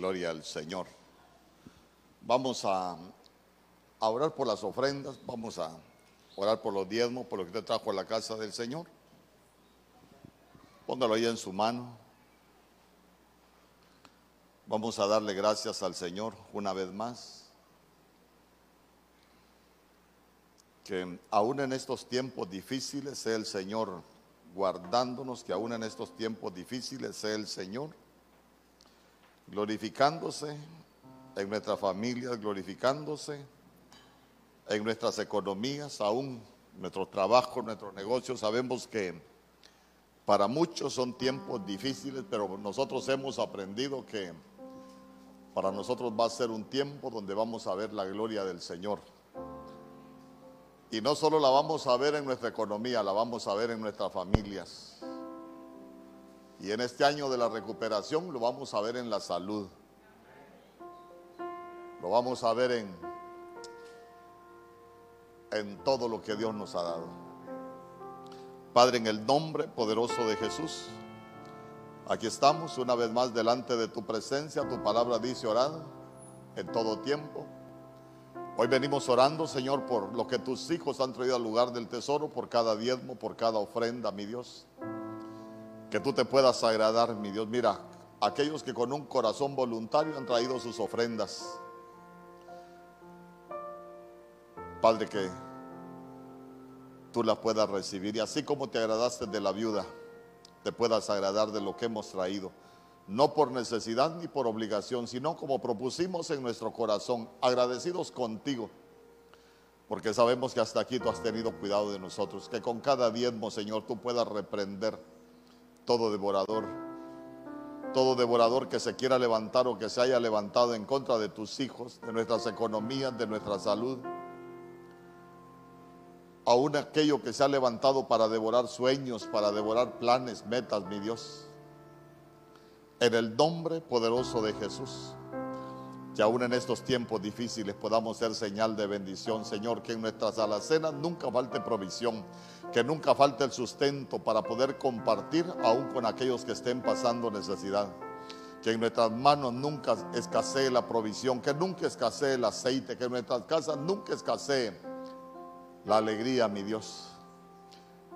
Gloria al Señor. Vamos a, orar por las ofrendas, vamos a orar por los diezmos, por lo que te trajo a la casa del Señor. Póngalo ahí en su mano. Vamos a darle gracias al Señor una vez más. Que aún en estos tiempos difíciles sea el Señor guardándonos, que aún en estos tiempos difíciles sea el Señor glorificándose en nuestras familias, glorificándose en nuestras economías, aún nuestros trabajos, nuestros negocios. Sabemos que para muchos son tiempos difíciles, pero nosotros hemos aprendido que para nosotros va a ser un tiempo donde vamos a ver la gloria del Señor. Y no solo la vamos a ver en nuestra economía, la vamos a ver en nuestras familias. Y en este año de la recuperación lo vamos a ver en la salud. Lo vamos a ver en, en todo lo que Dios nos ha dado. Padre, en el nombre poderoso de Jesús, aquí estamos una vez más delante de tu presencia. Tu palabra dice orar en todo tiempo. Hoy venimos orando, Señor, por lo que tus hijos han traído al lugar del tesoro, por cada diezmo, por cada ofrenda, mi Dios que tú te puedas agradar, mi Dios. Mira, aquellos que con un corazón voluntario han traído sus ofrendas. Padre, que tú las puedas recibir y así como te agradaste de la viuda, te puedas agradar de lo que hemos traído. No por necesidad ni por obligación, sino como propusimos en nuestro corazón, agradecidos contigo, porque sabemos que hasta aquí tú has tenido cuidado de nosotros, que con cada diezmo, Señor, tú puedas reprender todo devorador, todo devorador que se quiera levantar o que se haya levantado en contra de tus hijos, de nuestras economías, de nuestra salud, aún aquello que se ha levantado para devorar sueños, para devorar planes, metas, mi Dios. En el nombre poderoso de Jesús, que aún en estos tiempos difíciles podamos ser señal de bendición, Señor, que en nuestras alacenas nunca falte provisión que nunca falte el sustento para poder compartir aún con aquellos que estén pasando necesidad. Que en nuestras manos nunca escasee la provisión, que nunca escasee el aceite, que en nuestras casas nunca escasee la alegría, mi Dios.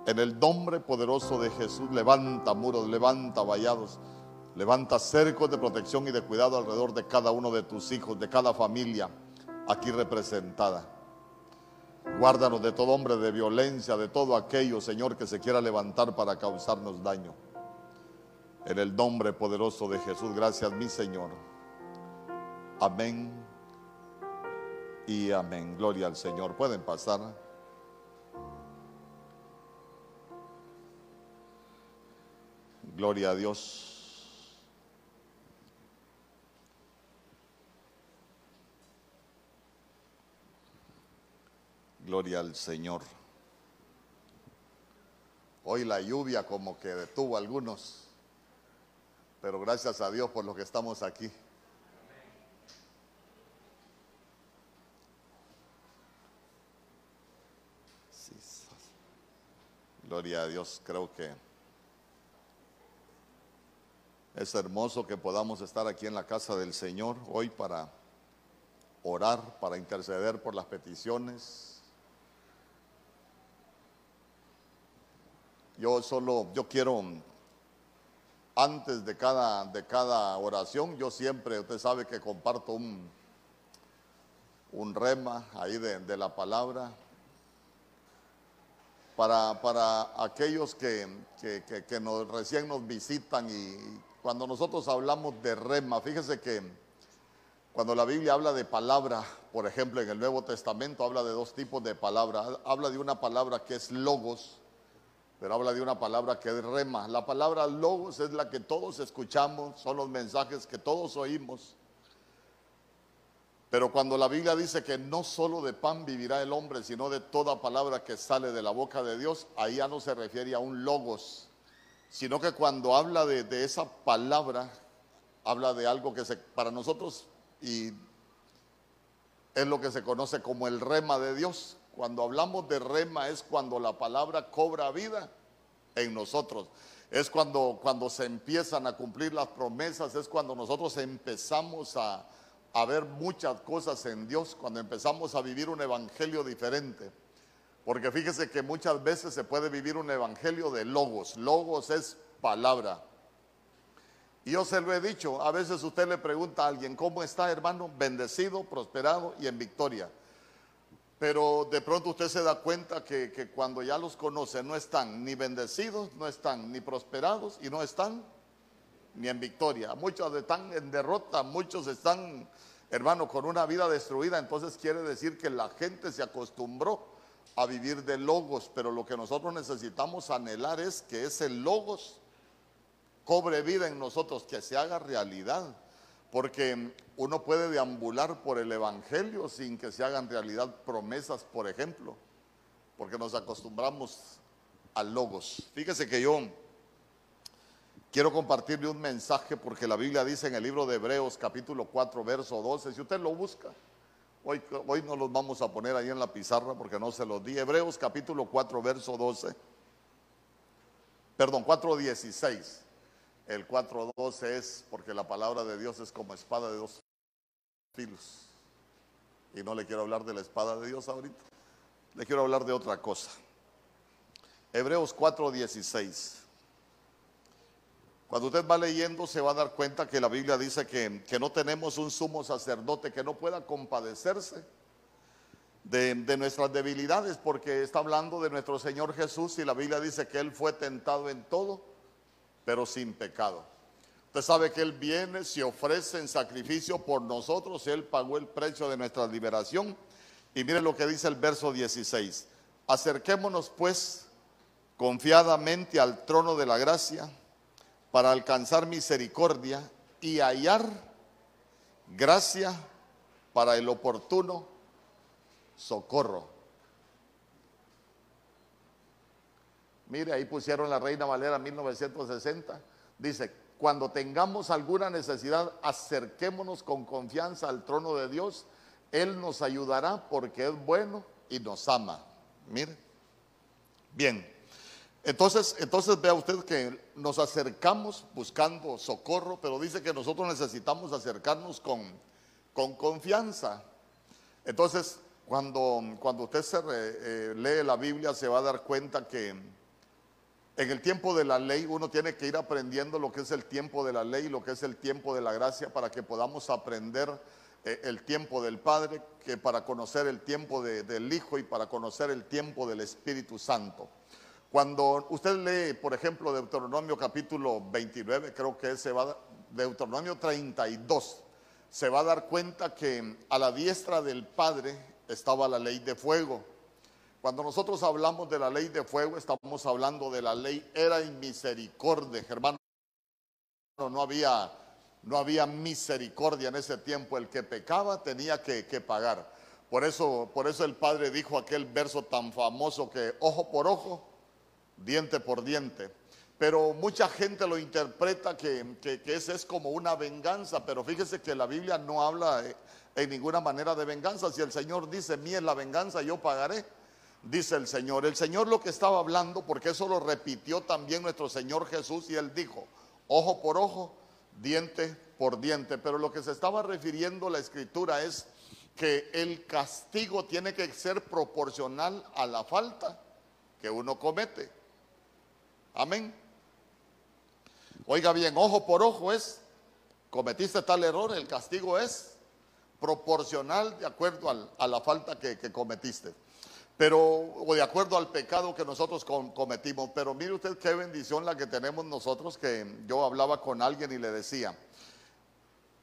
En el nombre poderoso de Jesús, levanta muros, levanta vallados, levanta cercos de protección y de cuidado alrededor de cada uno de tus hijos, de cada familia aquí representada. Guárdanos de todo hombre de violencia, de todo aquello, Señor, que se quiera levantar para causarnos daño. En el nombre poderoso de Jesús, gracias mi Señor. Amén y amén. Gloria al Señor. Pueden pasar. Gloria a Dios. Gloria al Señor. Hoy la lluvia como que detuvo a algunos, pero gracias a Dios por lo que estamos aquí. Gloria a Dios, creo que es hermoso que podamos estar aquí en la casa del Señor hoy para orar, para interceder por las peticiones Yo solo, yo quiero, antes de cada, de cada oración, yo siempre, usted sabe que comparto un, un rema ahí de, la palabra. Para, para aquellos que, que, nos, recién nos visitan y cuando nosotros hablamos de rema, fíjese que cuando la Biblia habla de palabra, por ejemplo en el Nuevo Testamento habla de dos tipos de palabra. Habla de una palabra que es logos, pero habla de una palabra que es rema. La palabra logos es la que todos escuchamos, son los mensajes que todos oímos. Pero cuando la Biblia dice que no solo de pan vivirá el hombre, sino de toda palabra que sale de la boca de Dios, ahí ya no se refiere a un logos, sino que cuando habla de, de esa palabra, habla de algo que se, para nosotros y es lo que se conoce como el rema de Dios. Cuando hablamos de rema es cuando la palabra cobra vida en nosotros. es cuando, cuando se empiezan a cumplir las promesas, es cuando nosotros empezamos a, a ver muchas cosas en Dios, cuando empezamos a vivir un evangelio diferente. Porque fíjese que muchas veces se puede vivir un evangelio de logos. Logos es palabra. Y yo se lo he dicho, a veces usted le pregunta a alguien, ¿cómo está hermano? Bendecido, prosperado y en victoria. Pero de pronto usted se da cuenta que, cuando ya los conoce no están ni bendecidos, no están ni prosperados y no están ni en victoria. Muchos están en derrota, muchos están, hermano, con una vida destruida. Entonces quiere decir que la gente se acostumbró a vivir de logos, pero lo que nosotros necesitamos anhelar es que ese logos cobre vida en nosotros, que se haga realidad. Porque uno puede deambular por el Evangelio sin que se hagan realidad promesas, por ejemplo, porque nos acostumbramos a logos. Fíjese que yo quiero compartirle un mensaje porque la Biblia dice en el libro de Hebreos capítulo 4, verso 12, si usted lo busca, hoy, hoy no los vamos a poner ahí en la pizarra porque no se los di, Hebreos capítulo 4, verso 12, perdón, 4, 16. El 4.12 es porque la palabra de Dios es como espada de dos filos. Y no le quiero hablar de la espada de Dios ahorita. Le quiero hablar de otra cosa. Hebreos 4.16. Cuando usted va leyendo se va a dar cuenta que la Biblia dice que, que no tenemos un sumo sacerdote que no pueda compadecerse de, de, nuestras debilidades, porque está hablando de nuestro Señor Jesús y la Biblia dice que Él fue tentado en todo, pero sin pecado. Usted sabe que Él viene, se ofrece en sacrificio por nosotros, Él pagó el precio de nuestra liberación. Y mire lo que dice el verso 16. Acerquémonos pues confiadamente al trono de la gracia para alcanzar misericordia y hallar gracia para el oportuno socorro. Mire, ahí pusieron la Reina Valera 1960. Dice, cuando tengamos alguna necesidad, acerquémonos con confianza al trono de Dios. Él nos ayudará porque es bueno y nos ama. Mire. Bien. Entonces, entonces vea usted que nos acercamos buscando socorro, pero dice que nosotros necesitamos acercarnos con, con confianza. Entonces, cuando, cuando usted eh, lee la Biblia, se va a dar cuenta que en el tiempo de la ley uno tiene que ir aprendiendo lo que es el tiempo de la ley, lo que es el tiempo de la gracia, para que podamos aprender eh, el tiempo del Padre, que para conocer el tiempo de, del Hijo y para conocer el tiempo del Espíritu Santo. Cuando usted lee, por ejemplo, Deuteronomio capítulo 29, creo que se va, Deuteronomio 32, se va a dar cuenta que a la diestra del Padre estaba la ley de fuego cuando nosotros hablamos de la ley de fuego, estamos hablando de la ley era y misericordia, hermano. No había, no había misericordia en ese tiempo. El que pecaba tenía que, pagar. Por eso, por eso el Padre dijo aquel verso tan famoso que ojo por ojo, diente por diente. Pero mucha gente lo interpreta que, que, es como una venganza, pero fíjese que la Biblia no habla en ninguna manera de venganza. Si el Señor dice, mí es la venganza, yo pagaré dice el Señor. El Señor lo que estaba hablando, porque eso lo repitió también nuestro Señor Jesús y él dijo, ojo por ojo, diente por diente. Pero lo que se estaba refiriendo la escritura es que el castigo tiene que ser proporcional a la falta que uno comete. Amén. Oiga bien, ojo por ojo es, cometiste tal error, el castigo es proporcional de acuerdo a la falta que, cometiste pero o de acuerdo al pecado que nosotros cometimos. Pero mire usted qué bendición la que tenemos nosotros, que yo hablaba con alguien y le decía,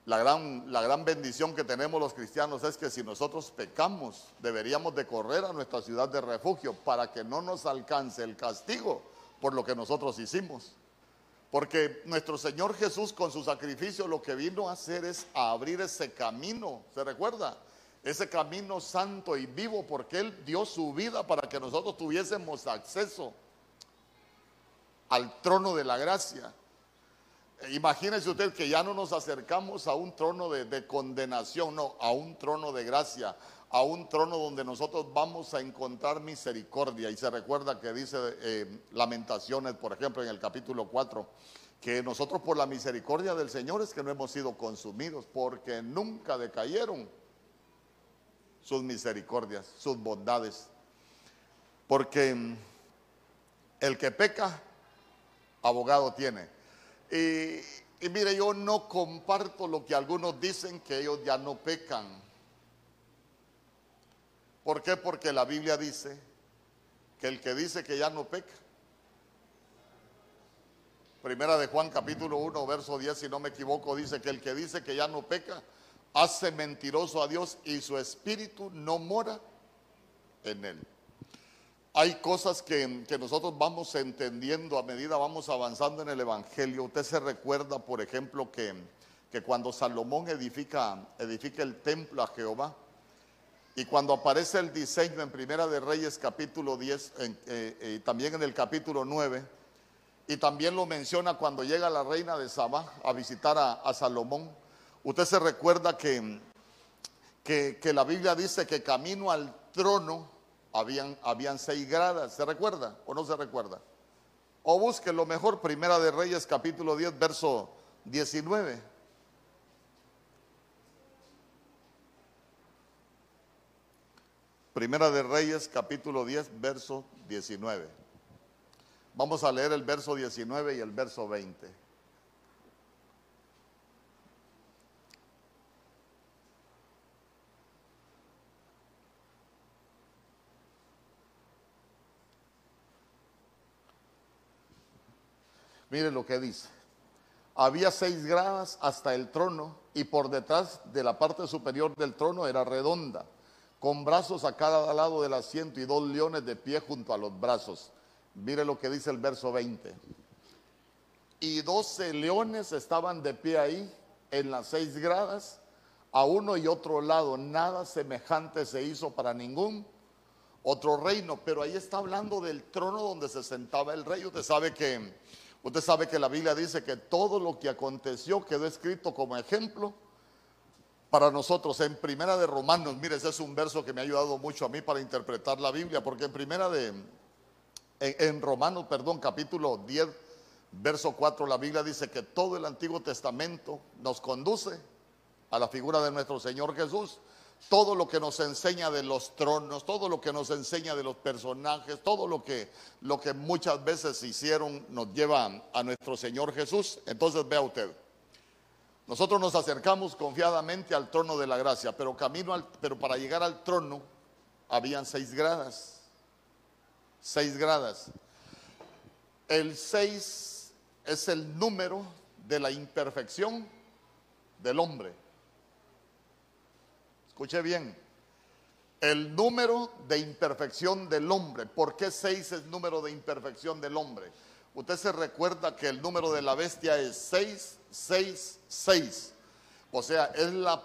la gran, la gran bendición que tenemos los cristianos es que si nosotros pecamos, deberíamos de correr a nuestra ciudad de refugio para que no nos alcance el castigo por lo que nosotros hicimos. Porque nuestro Señor Jesús con su sacrificio lo que vino a hacer es a abrir ese camino, ¿se recuerda? Ese camino santo y vivo porque Él dio su vida para que nosotros tuviésemos acceso al trono de la gracia. Imagínese usted que ya no nos acercamos a un trono de, de, condenación, no, a un trono de gracia, a un trono donde nosotros vamos a encontrar misericordia. Y se recuerda que dice eh, Lamentaciones, por ejemplo, en el capítulo 4, que nosotros por la misericordia del Señor es que no hemos sido consumidos, porque nunca decayeron sus misericordias, sus bondades. Porque mm, el que peca, abogado tiene. Y, mire, yo no comparto lo que algunos dicen que ellos ya no pecan. ¿Por qué? Porque la Biblia dice que el que dice que ya no peca. Primera de Juan capítulo 1, verso 10, si no me equivoco, dice que el que dice que ya no peca, hace mentiroso a Dios y su espíritu no mora en él. Hay cosas que, que, nosotros vamos entendiendo a medida vamos avanzando en el Evangelio. Usted se recuerda, por ejemplo, que, que cuando Salomón edifica, edifica el templo a Jehová, y cuando aparece el diseño en Primera de Reyes capítulo 10, y eh, eh, también en el capítulo 9, y también lo menciona cuando llega la reina de Sabá a visitar a, Salomón, usted se recuerda que, que, la Biblia dice que camino al trono habían, habían seis gradas, ¿se recuerda o no se recuerda? O busque lo mejor, Primera de Reyes capítulo 10, verso 19. Primera de Reyes, capítulo 10, verso 19. Vamos a leer el verso 19 y el verso 20. Mire lo que dice. Había seis gradas hasta el trono y por detrás de la parte superior del trono era redonda con brazos a cada lado del asiento y dos leones de pie junto a los brazos. Mire lo que dice el verso 20. Y doce leones estaban de pie ahí en las seis gradas, a uno y otro lado. Nada semejante se hizo para ningún otro reino. Pero ahí está hablando del trono donde se sentaba el rey. Usted sabe que, usted sabe que la Biblia dice que todo lo que aconteció quedó escrito como ejemplo para nosotros en Primera de Romanos. Mire, ese es un verso que me ha ayudado mucho a mí para interpretar la Biblia, porque en Primera de, en, Romanos, perdón, capítulo 10, verso 4, la Biblia dice que todo el Antiguo Testamento nos conduce a la figura de nuestro Señor Jesús. Todo lo que nos enseña de los tronos, todo lo que nos enseña de los personajes, todo lo que, lo que muchas veces hicieron nos lleva a nuestro Señor Jesús. Entonces vea usted, nosotros nos acercamos confiadamente al trono de la gracia, pero camino al, pero para llegar al trono habían seis gradas. Seis gradas. El seis es el número de la imperfección del hombre. Escuche bien. El número de imperfección del hombre. ¿Por qué seis es número de imperfección del hombre? Usted se recuerda que el número de la bestia es 666. O sea, es la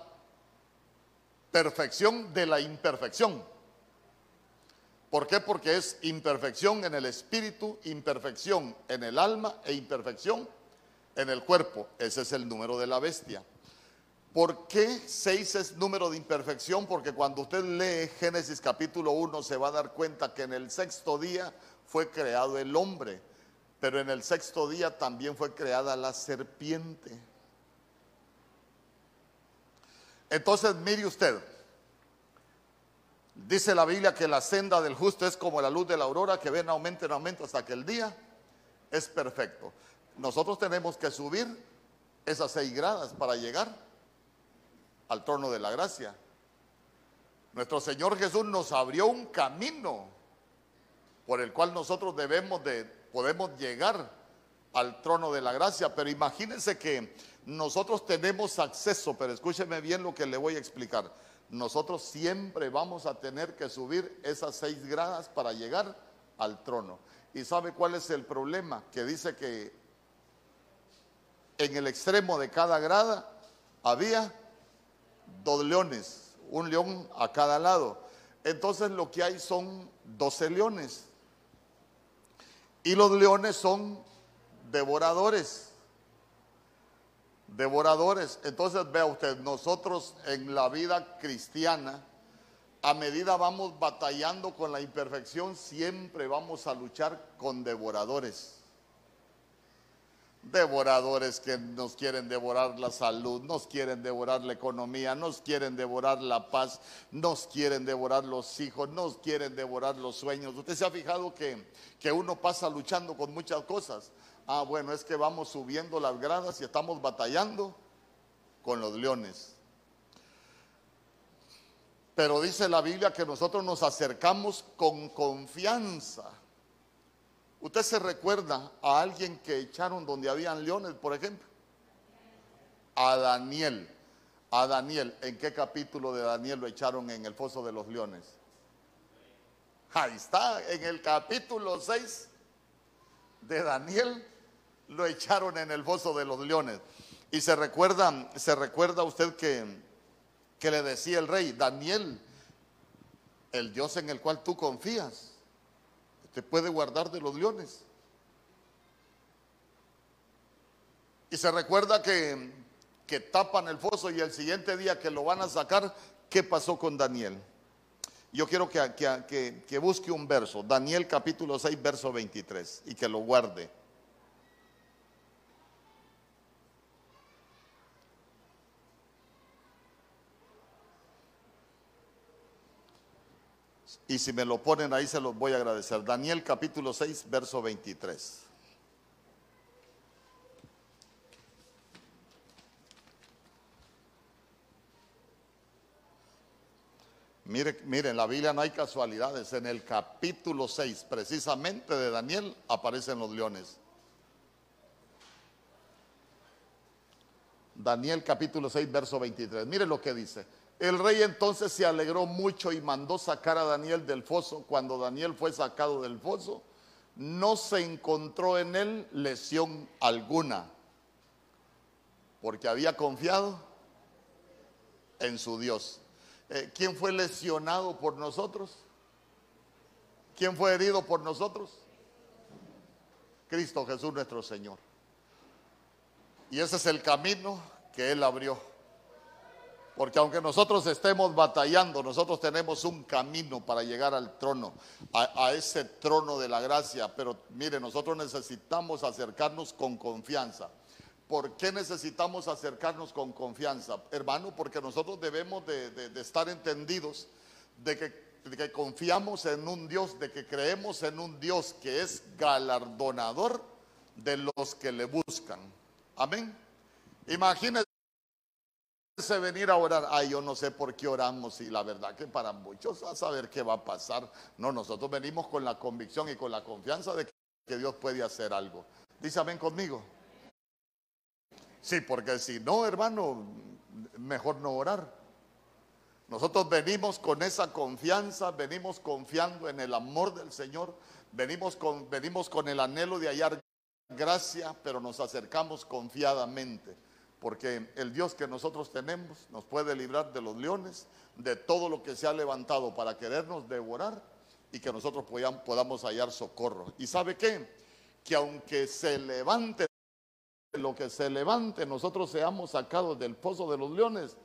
perfección de la imperfección. ¿Por qué? Porque es imperfección en el espíritu, imperfección en el alma e imperfección en el cuerpo. Ese es el número de la bestia. ¿Por qué 6 es número de imperfección? Porque cuando usted lee Génesis capítulo 1 se va a dar cuenta que en el sexto día fue creado el hombre. Pero en el sexto día también fue creada la serpiente. Entonces, mire usted, dice la Biblia que la senda del justo es como la luz de la aurora que ven aumento en aumento hasta que el día es perfecto. Nosotros tenemos que subir esas seis gradas para llegar al trono de la gracia. Nuestro Señor Jesús nos abrió un camino por el cual nosotros debemos de podemos llegar al trono de la gracia, pero imagínense que nosotros tenemos acceso, pero escúcheme bien lo que le voy a explicar. Nosotros siempre vamos a tener que subir esas seis gradas para llegar al trono. ¿Y sabe cuál es el problema? Que dice que en el extremo de cada grada había dos leones, un león a cada lado. Entonces lo que hay son doce leones. Y los leones son devoradores. Devoradores. Entonces vea usted, nosotros en la vida cristiana a medida vamos batallando con la imperfección, siempre vamos a luchar con devoradores. Devoradores que nos quieren devorar la salud, nos quieren devorar la economía, nos quieren devorar la paz, nos quieren devorar los hijos, nos quieren devorar los sueños. Usted se ha fijado que, que uno pasa luchando con muchas cosas. Ah, bueno, es que vamos subiendo las gradas y estamos batallando con los leones. Pero dice la Biblia que nosotros nos acercamos con confianza. ¿Usted se recuerda a alguien que echaron donde habían leones, por ejemplo? A Daniel. A Daniel. ¿En qué capítulo de Daniel lo echaron en el foso de los leones? Ahí está, en el capítulo 6 de Daniel lo echaron en el foso de los leones. Y se recuerda, se recuerda usted que que le decía el rey, Daniel, el Dios en el cual tú confías, te puede guardar de los leones. Y se recuerda que, que tapan el foso y el siguiente día que lo van a sacar, ¿qué pasó con Daniel? Yo quiero que, que, que busque un verso, Daniel capítulo 6, verso 23, y que lo guarde. Y si me lo ponen ahí se los voy a agradecer. Daniel capítulo 6, verso 23. Mire, mire, en la Biblia no hay casualidades. En el capítulo 6, precisamente de Daniel, aparecen los leones. Daniel capítulo 6, verso 23. Mire lo que dice. El rey entonces se alegró mucho y mandó sacar a Daniel del foso. Cuando Daniel fue sacado del foso, no se encontró en él lesión alguna, porque había confiado en su Dios. Eh, ¿Quién fue lesionado por nosotros? ¿Quién fue herido por nosotros? Cristo Jesús nuestro Señor. Y ese es el camino que Él abrió. Porque aunque nosotros estemos batallando, nosotros tenemos un camino para llegar al trono, a, ese trono de la gracia. Pero mire, nosotros necesitamos acercarnos con confianza. ¿Por qué necesitamos acercarnos con confianza? Hermano, porque nosotros debemos de, estar entendidos de que, de que confiamos en un Dios, de que creemos en un Dios que es galardonador de los que le buscan. Amén. Imagínense venir a orar, ay, yo no sé por qué oramos y la verdad que para muchos a saber qué va a pasar. No, nosotros venimos con la convicción y con la confianza de que Dios puede hacer algo. Dice amén conmigo. Sí, porque si no, hermano, mejor no orar. Nosotros venimos con esa confianza, venimos confiando en el amor del Señor, venimos con, venimos con el anhelo de hallar gracia, pero nos acercamos confiadamente porque el Dios que nosotros tenemos nos puede librar de los leones, de todo lo que se ha levantado para querernos devorar y que nosotros podamos hallar socorro. ¿Y sabe qué? Que aunque se levante lo que se levante, nosotros seamos sacados del pozo de los leones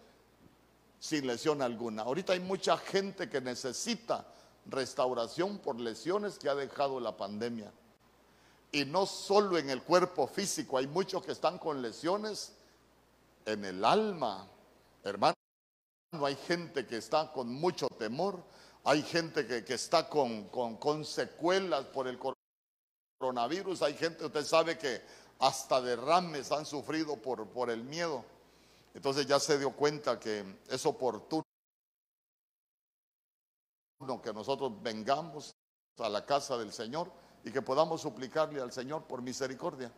sin lesión alguna. Ahorita hay mucha gente que necesita restauración por lesiones que ha dejado la pandemia. Y no solo en el cuerpo físico, hay muchos que están con lesiones en el alma. Hermano, hay gente que está con mucho temor, hay gente que, está con, con, secuelas por el coronavirus, hay gente, usted sabe que hasta derrames han sufrido por, por el miedo. Entonces ya se dio cuenta que es oportuno que nosotros vengamos a la casa del Señor y que podamos suplicarle al Señor por misericordia.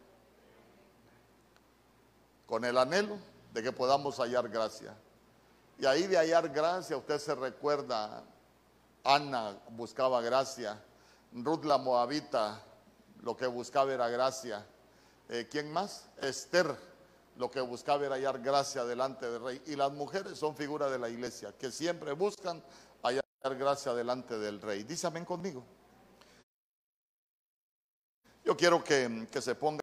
Con el anhelo de que podamos hallar gracia. Y ahí de hallar gracia, usted se recuerda, Ana buscaba gracia, Ruth la Moabita lo que buscaba era gracia. Eh, ¿Quién más? Esther lo que buscaba era hallar gracia delante del rey. Y las mujeres son figuras de la iglesia, que siempre buscan hallar gracia delante del rey. Dísame conmigo. Yo quiero que, que se ponga